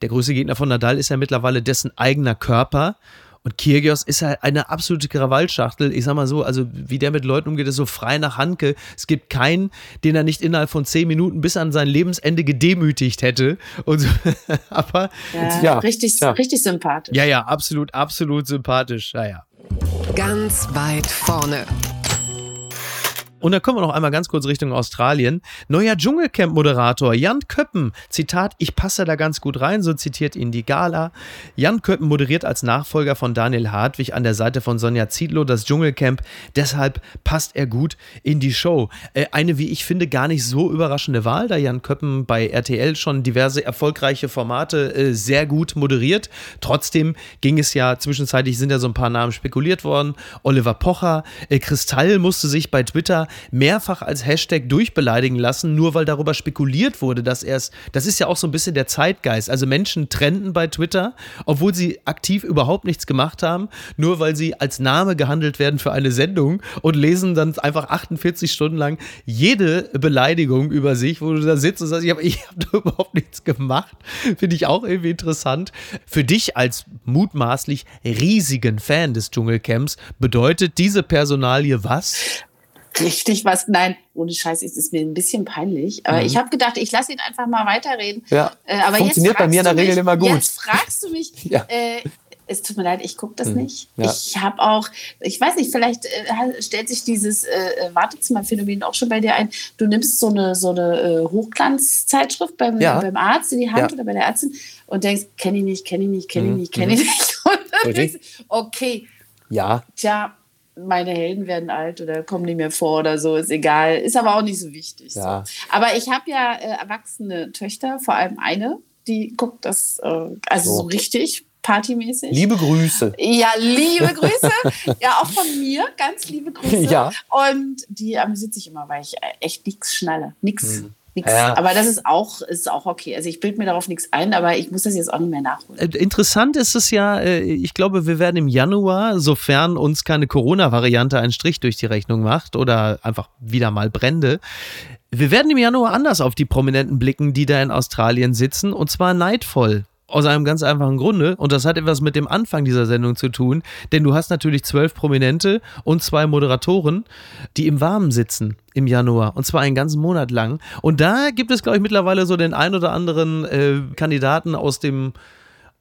der größte Gegner von Nadal ist ja mittlerweile dessen eigener Körper. Und Kyrgios ist halt eine absolute Krawallschachtel. Ich sag mal so, also wie der mit Leuten umgeht, ist so frei nach Hanke. Es gibt keinen, den er nicht innerhalb von zehn Minuten bis an sein Lebensende gedemütigt hätte. Und so, aber ja, ja, richtig, ja. richtig sympathisch. Ja, ja, absolut, absolut sympathisch. Ja, ja. Ganz weit vorne. Und dann kommen wir noch einmal ganz kurz Richtung Australien. Neuer Dschungelcamp-Moderator Jan Köppen. Zitat, ich passe da ganz gut rein, so zitiert ihn die Gala. Jan Köppen moderiert als Nachfolger von Daniel Hartwig an der Seite von Sonja Ziedlow das Dschungelcamp. Deshalb passt er gut in die Show. Äh, eine, wie ich finde, gar nicht so überraschende Wahl, da Jan Köppen bei RTL schon diverse erfolgreiche Formate äh, sehr gut moderiert. Trotzdem ging es ja zwischenzeitlich, sind ja so ein paar Namen spekuliert worden. Oliver Pocher, äh, Kristall musste sich bei Twitter mehrfach als Hashtag durchbeleidigen lassen, nur weil darüber spekuliert wurde, dass er es, das ist ja auch so ein bisschen der Zeitgeist. Also Menschen trennten bei Twitter, obwohl sie aktiv überhaupt nichts gemacht haben, nur weil sie als Name gehandelt werden für eine Sendung und lesen dann einfach 48 Stunden lang jede Beleidigung über sich, wo du da sitzt und sagst, ich habe hab da überhaupt nichts gemacht. Finde ich auch irgendwie interessant. Für dich als mutmaßlich riesigen Fan des Dschungelcamps bedeutet diese Personalie was? Richtig was. Nein, ohne Scheiß, es ist mir ein bisschen peinlich. Aber mhm. ich habe gedacht, ich lasse ihn einfach mal weiterreden. Ja. Äh, aber Funktioniert bei mir in der Regel mich, immer gut. Jetzt fragst du mich, ja. äh, es tut mir leid, ich gucke das mhm. nicht. Ja. Ich habe auch, ich weiß nicht, vielleicht äh, stellt sich dieses äh, Wartezimmerphänomen auch schon bei dir ein. Du nimmst so eine, so eine äh, Hochglanzzeitschrift beim, ja. beim Arzt in die Hand ja. oder bei der Ärztin und denkst, kenne ich nicht, kenne ich nicht, kenne ich mhm. nicht, kenne ich mhm. nicht. Und dann denkst okay. Ja. Tja, meine Helden werden alt oder kommen nicht mehr vor oder so, ist egal. Ist aber auch nicht so wichtig. Ja. So. Aber ich habe ja äh, erwachsene Töchter, vor allem eine, die guckt das äh, also so. so richtig partymäßig. Liebe Grüße. Ja, liebe Grüße. ja, auch von mir, ganz liebe Grüße. Ja. Und die amüsiert sich immer, weil ich äh, echt nichts schnalle. Nix. Hm. Ja. Aber das ist auch, ist auch okay. Also ich bilde mir darauf nichts ein, aber ich muss das jetzt auch nicht mehr nachholen. Äh, interessant ist es ja, äh, ich glaube, wir werden im Januar, sofern uns keine Corona-Variante einen Strich durch die Rechnung macht oder einfach wieder mal Brände, wir werden im Januar anders auf die Prominenten blicken, die da in Australien sitzen, und zwar neidvoll. Aus einem ganz einfachen Grunde. Und das hat etwas mit dem Anfang dieser Sendung zu tun. Denn du hast natürlich zwölf Prominente und zwei Moderatoren, die im Warmen sitzen im Januar. Und zwar einen ganzen Monat lang. Und da gibt es, glaube ich, mittlerweile so den ein oder anderen äh, Kandidaten aus dem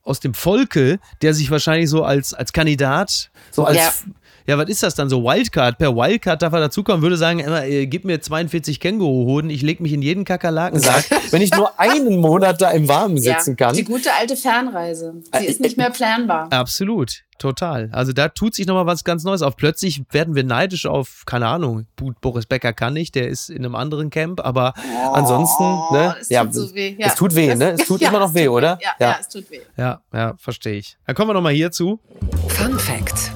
aus dem Volke, der sich wahrscheinlich so als, als Kandidat, so als, ja Ja, was ist das dann so? Wildcard. Per Wildcard darf er dazukommen, würde sagen, immer, äh, gib mir 42 Känguruhoden, ich leg mich in jeden Kakerlakensack. Wenn ich nur einen Monat da im Warmen sitzen ja, kann. Die gute alte Fernreise. Sie ist nicht mehr planbar. Absolut. Total. Also da tut sich nochmal was ganz Neues auf. Plötzlich werden wir neidisch auf, keine Ahnung, Boris Becker kann nicht, der ist in einem anderen Camp, aber Oh, ansonsten, ne? es ja, tut so weh. Ja. Es tut weh, ne? Es tut Ja, immer noch weh, tut oder? Ja, ja. es tut weh. ja, ja, verstehe ich. Dann kommen wir nochmal hierzu. Fun Fact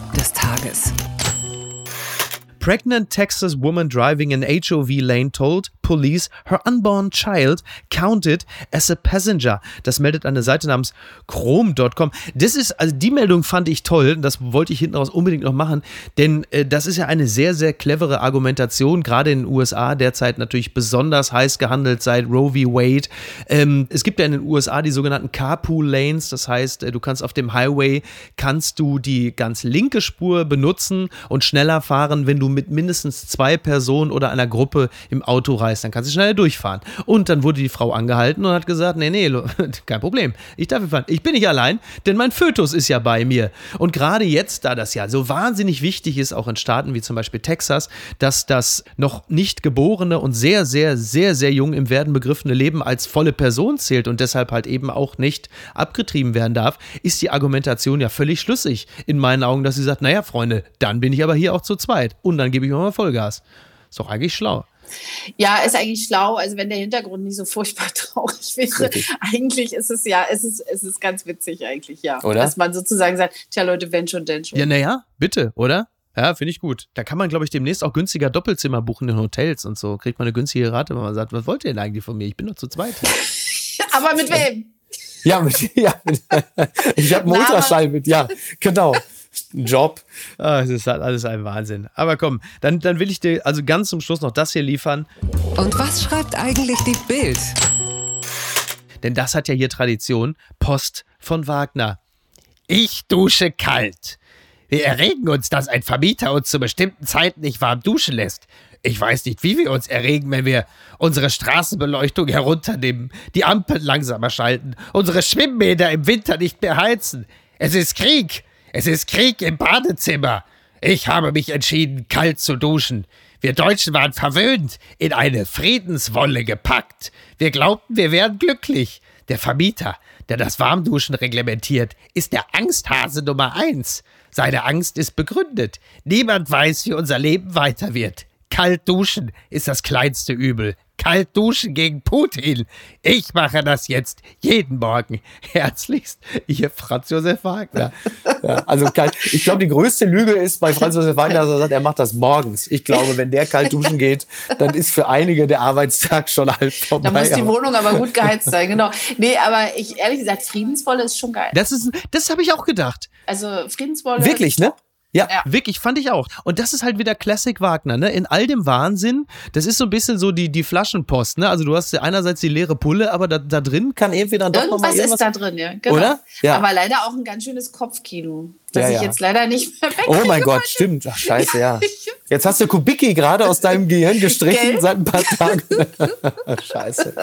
Pregnant Texas woman driving an HOV lane told police her unborn child counted as a passenger. Das meldet eine Seite namens chrome.com. Das ist, also die Meldung fand ich toll. Das wollte ich hinten raus unbedingt noch machen, denn äh, das ist ja eine sehr, sehr clevere Argumentation, gerade in den USA derzeit natürlich besonders heiß gehandelt seit Roe v. Wade. Ähm, es gibt ja in den USA die sogenannten Carpool Lanes. Das heißt, äh, du kannst auf dem Highway, kannst du die ganz linke Spur benutzen und schneller fahren, wenn du mit mindestens zwei Personen oder einer Gruppe im Auto reist. Dann kannst du schneller durchfahren. Und dann wurde die Frau angehalten und hat gesagt, nee, nee, kein Problem. Ich darf fahren. Ich bin nicht allein, denn mein Fötus ist ja bei mir. Und gerade jetzt, da das ja so wahnsinnig wichtig ist, auch in Staaten wie zum Beispiel Texas, dass das noch nicht geborene und sehr, sehr, sehr, sehr jung im Werden begriffene Leben als volle Person zählt und deshalb halt eben auch nicht abgetrieben werden darf, ist die Argumentation ja völlig schlüssig in meinen Augen, dass sie sagt, naja, Freunde, dann bin ich aber hier auch zu zweit und dann gebe ich mal Vollgas. Ist doch eigentlich schlau. Ja, ist eigentlich schlau, also wenn der Hintergrund nicht so furchtbar traurig wäre. Eigentlich ist es ja, es ist, es ist ganz witzig eigentlich, ja. Oder? Dass man sozusagen sagt, tja Leute, wenn schon, denn schon. Ja, naja, bitte, oder? Ja, finde ich gut. Da kann man, glaube ich, demnächst auch günstiger Doppelzimmer buchen in Hotels und so. Kriegt man eine günstige Rate, wenn man sagt, was wollt ihr denn eigentlich von mir? Ich bin doch zu zweit. Aber mit wem? Ja, mit, ja mit, ich habe einen Ultraschall mit, ja, genau. Ein Job. Ah, es ist halt alles ein Wahnsinn. Aber komm, dann, dann will ich dir also ganz zum Schluss noch das hier liefern. Und was schreibt eigentlich die Bild? Denn das hat ja hier Tradition. Post von Wagner. Ich dusche kalt. Wir erregen uns, dass ein Vermieter uns zu bestimmten Zeiten nicht warm duschen lässt. Ich weiß nicht, wie wir uns erregen, wenn wir unsere Straßenbeleuchtung herunternehmen, die Ampeln langsamer schalten, unsere Schwimmbäder im Winter nicht mehr heizen. Es ist Krieg. Es ist Krieg im Badezimmer. Ich habe mich entschieden, kalt zu duschen. Wir Deutschen waren verwöhnt, in eine Friedenswolle gepackt. Wir glaubten, wir wären glücklich. Der Vermieter, der das Warmduschen reglementiert, ist der Angsthase Nummer eins. Seine Angst ist begründet. Niemand weiß, wie unser Leben weiter wird. Kalt duschen ist das kleinste Übel. Kalt duschen gegen Putin. Ich mache das jetzt jeden Morgen. Herzlichst, Ihr Franz Josef Wagner. Ja, also kalt. Ich glaube, die größte Lüge ist bei Franz Josef Wagner, dass er sagt, er macht das morgens. Ich glaube, wenn der kalt duschen geht, dann ist für einige der Arbeitstag schon halb vorbei. Da muss die Wohnung aber gut geheizt sein, genau. Nee, aber ich ehrlich gesagt, Friedenswolle ist schon geil. Das ist, das habe ich auch gedacht. Also Friedenswolle. Wirklich, ne? Ja. Ja. Wirklich, fand ich auch. Und das ist halt wieder Classic Wagner, ne? In all dem Wahnsinn, das ist so ein bisschen so die, die Flaschenpost, ne? Also du hast ja einerseits die leere Pulle, aber da, da drin Kann irgendwie dann doch mal Irgendwas ist irgendwas. da drin, ja. Genau. Oder? Ja. Aber leider auch ein ganz schönes Kopfkino, das Ja, ich ja. jetzt leider nicht mehr. Oh mein Gott, stimmt. Ach, scheiße, ja. Jetzt hast du Kubicki gerade aus deinem Gehirn gestrichen Gell? seit ein paar Tagen. scheiße.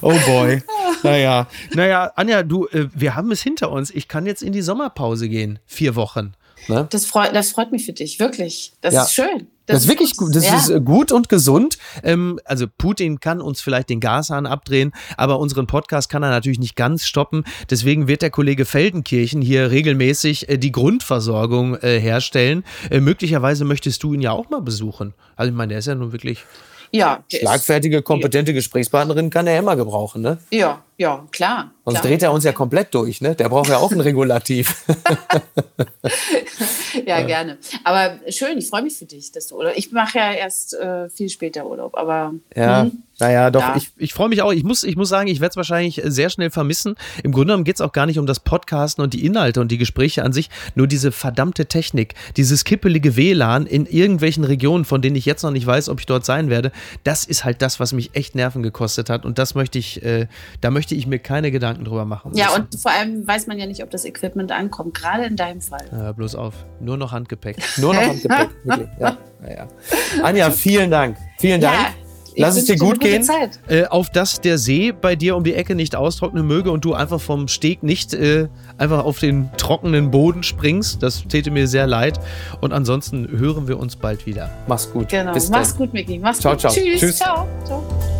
Oh boy. Naja, naja, Anja, du, äh, wir haben es hinter uns. Ich kann jetzt in die Sommerpause gehen. Vier Wochen. Ne? Das freut, das freut mich für dich, wirklich. Das Ja. ist schön. Das, ist wirklich gut. Das ja. ist äh, gut und gesund. Ähm, also Putin kann uns vielleicht den Gashahn abdrehen, aber unseren Podcast kann er natürlich nicht ganz stoppen. Deswegen wird der Kollege Feldenkirchen hier regelmäßig äh, die Grundversorgung äh, herstellen. Äh, möglicherweise möchtest du ihn ja auch mal besuchen. Also ich meine, der ist ja nun wirklich. ja, Schlagfertige, kompetente Gesprächspartnerin kann er immer gebrauchen, ne? ja, ja, klar. Sonst klar. dreht er uns ja komplett durch, ne? Der braucht ja auch ein Regulativ. Ja, gerne. Aber schön, ich freue mich für dich, dass du, oder ich mache ja erst äh, viel später Urlaub, aber ja, hm, naja, doch. Ja. Ich, ich freue mich auch. Ich muss, ich muss sagen, ich werde es wahrscheinlich sehr schnell vermissen. Im Grunde genommen geht es auch gar nicht um das Podcasten und die Inhalte und die Gespräche an sich, nur diese verdammte Technik, dieses kippelige WLAN in irgendwelchen Regionen, von denen ich jetzt noch nicht weiß, ob ich dort sein werde. Das ist halt das, was mich echt Nerven gekostet hat. Und das möchte ich, äh, da möchte ich mir keine Gedanken drüber machen. ja, und vor allem weiß man ja nicht, ob das Equipment ankommt, gerade in deinem Fall. Hör bloß auf. Nur noch Handgepäck. Nur noch am Gepäck. Wirklich. Ja, naja. Anja, vielen Dank. Vielen Dank. Ja, Lass es dir gut gehen. Äh, auf dass der See bei dir um die Ecke nicht austrocknen möge und du einfach vom Steg nicht äh, einfach auf den trockenen Boden springst. Das täte mir sehr leid. Und ansonsten hören wir uns bald wieder. Mach's gut. Genau. Bis Mach's gut, Micky. Mach's ciao, gut. Ciao. Tschüss. Tschüss. Ciao. ciao.